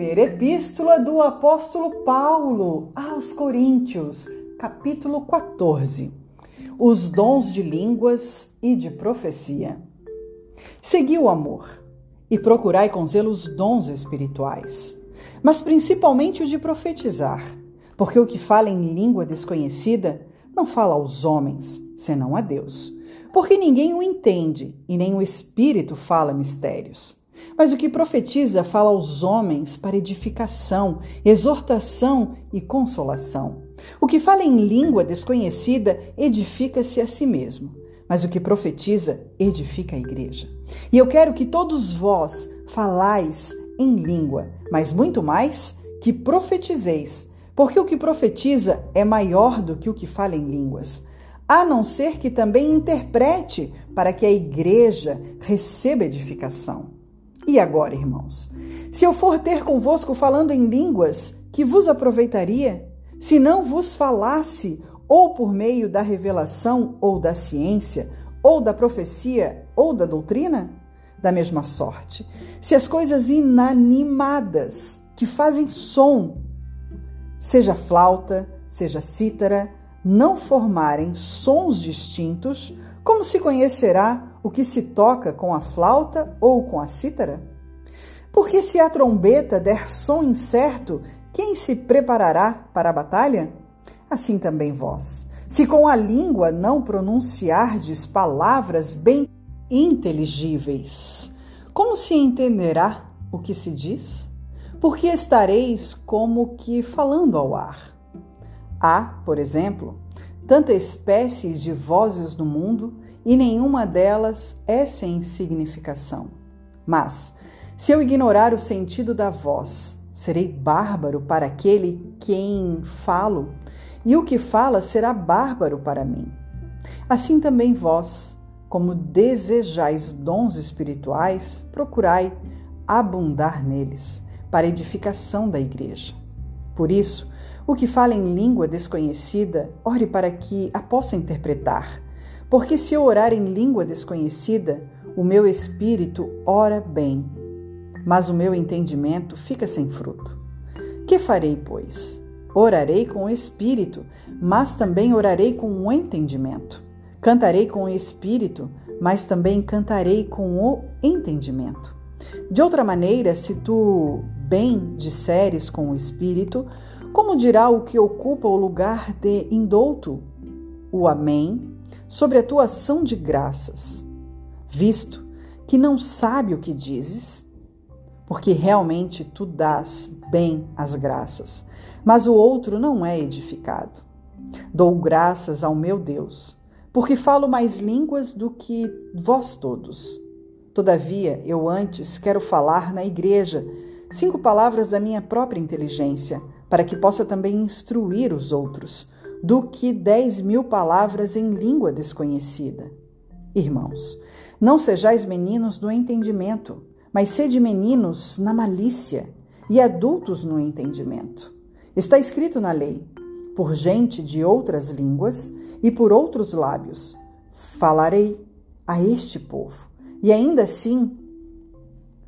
Primeira Epístola do Apóstolo Paulo aos Coríntios, capítulo 14. Os dons de línguas e de profecia. Segui o amor e procurai com zelo os dons espirituais, mas principalmente o de profetizar, porque o que fala em língua desconhecida não fala aos homens, senão a Deus, porque ninguém o entende e nem o Espírito fala mistérios. Mas o que profetiza fala aos homens para edificação, exortação e consolação. O que fala em língua desconhecida edifica-se a si mesmo. Mas o que profetiza edifica a igreja. E eu quero que todos vós falais em língua, mas muito mais que profetizeis, porque o que profetiza é maior do que o que fala em línguas, a não ser que também interprete para que a igreja receba edificação. E agora, irmãos, se eu for ter convosco falando em línguas, que vos aproveitaria? Se não vos falasse, ou por meio da revelação, ou da ciência, ou da profecia, ou da doutrina? Da mesma sorte, se as coisas inanimadas que fazem som, seja flauta, seja cítara, não formarem sons distintos, como se conhecerá o que se toca com a flauta ou com a cítara? Porque se a trombeta der som incerto, quem se preparará para a batalha? Assim também vós. Se com a língua não pronunciardes palavras bem inteligíveis, como se entenderá o que se diz? Porque estareis como que falando ao ar. Há, por exemplo, tantas espécies de vozes no mundo e nenhuma delas é sem significação. Mas, se eu ignorar o sentido da voz, serei bárbaro para aquele quem falo, e o que fala será bárbaro para mim. Assim também vós, como desejais dons espirituais, procurai abundar neles, para edificação da igreja. Por isso, o que fala em língua desconhecida, ore para que a possa interpretar porque se eu orar em língua desconhecida, o meu espírito ora bem, mas o meu entendimento fica sem fruto. Que farei, pois? Orarei com o espírito, mas também orarei com o entendimento. Cantarei com o espírito, mas também cantarei com o entendimento. De outra maneira, se tu bem disseres com o espírito, como dirá o que ocupa o lugar de indouto? O Amém sobre a tua ação de graças, visto que não sabe o que dizes, porque realmente tu dás bem as graças, mas o outro não é edificado. Dou graças ao meu Deus, porque falo mais línguas do que vós todos. Todavia, eu antes quero falar na igreja cinco palavras da minha própria inteligência, para que possa também instruir os outros do que dez mil palavras em língua desconhecida. Irmãos, não sejais meninos no entendimento, mas sede meninos na malícia e adultos no entendimento. Está escrito na lei: por gente de outras línguas e por outros lábios falarei a este povo, e ainda assim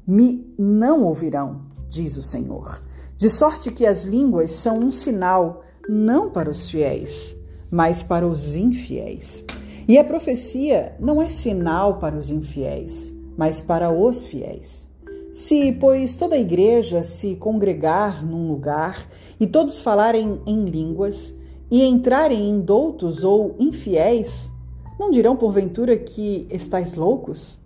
me não ouvirão, diz o Senhor. De sorte que as línguas são um sinal não para os fiéis, mas para os infiéis. E a profecia não é sinal para os infiéis, mas para os fiéis. Se, pois, toda a igreja se congregar num lugar e todos falarem em línguas e entrarem em doutos ou infiéis, não dirão porventura que estáis loucos?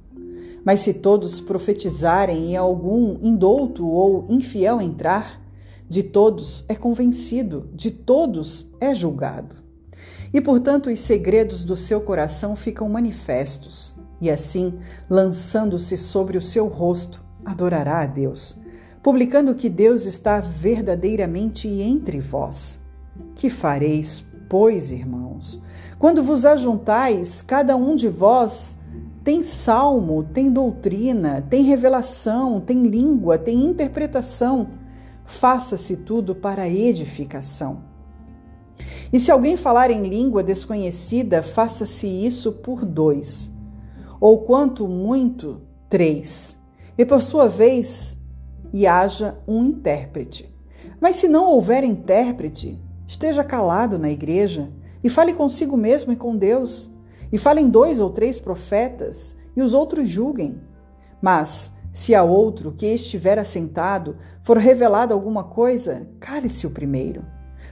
Mas se todos profetizarem e algum indouto ou infiel entrar, de todos é convencido, de todos é julgado. E, portanto, os segredos do seu coração ficam manifestos, e assim, lançando-se sobre o seu rosto, adorará a Deus, publicando que Deus está verdadeiramente entre vós. Que fareis, pois, irmãos? Quando vos ajuntais, cada um de vós tem salmo, tem doutrina, tem revelação, tem língua, tem interpretação faça-se tudo para edificação. E se alguém falar em língua desconhecida, faça-se isso por dois, ou quanto muito, três. E por sua vez, e haja um intérprete. Mas se não houver intérprete, esteja calado na igreja e fale consigo mesmo e com Deus. E falem dois ou três profetas e os outros julguem. Mas, se a outro que estiver assentado for revelada alguma coisa, cale-se o primeiro.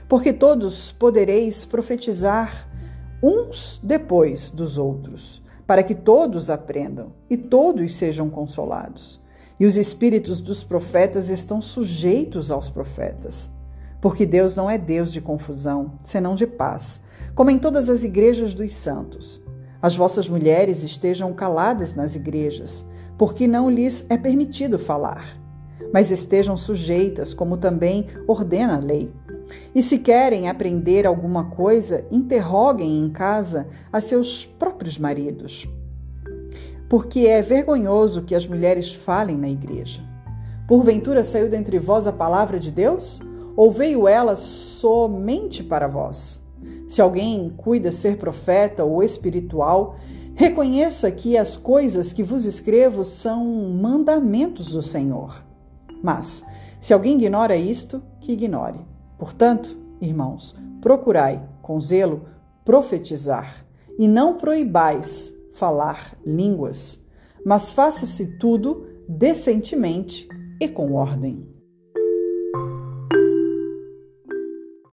Porque todos podereis profetizar uns depois dos outros, para que todos aprendam e todos sejam consolados. E os espíritos dos profetas estão sujeitos aos profetas. Porque Deus não é Deus de confusão, senão de paz, como em todas as igrejas dos santos. As vossas mulheres estejam caladas nas igrejas, porque não lhes é permitido falar, mas estejam sujeitas, como também ordena a lei. E se querem aprender alguma coisa, interroguem em casa a seus próprios maridos porque é vergonhoso que as mulheres falem na igreja. Porventura saiu dentre vós a palavra de Deus? Ou veio ela somente para vós? Se alguém cuida ser profeta ou espiritual, reconheça que as coisas que vos escrevo são mandamentos do Senhor. Mas, se alguém ignora isto, que ignore. Portanto, irmãos, procurai, com zelo, profetizar, e não proibais falar línguas, mas faça-se tudo decentemente e com ordem.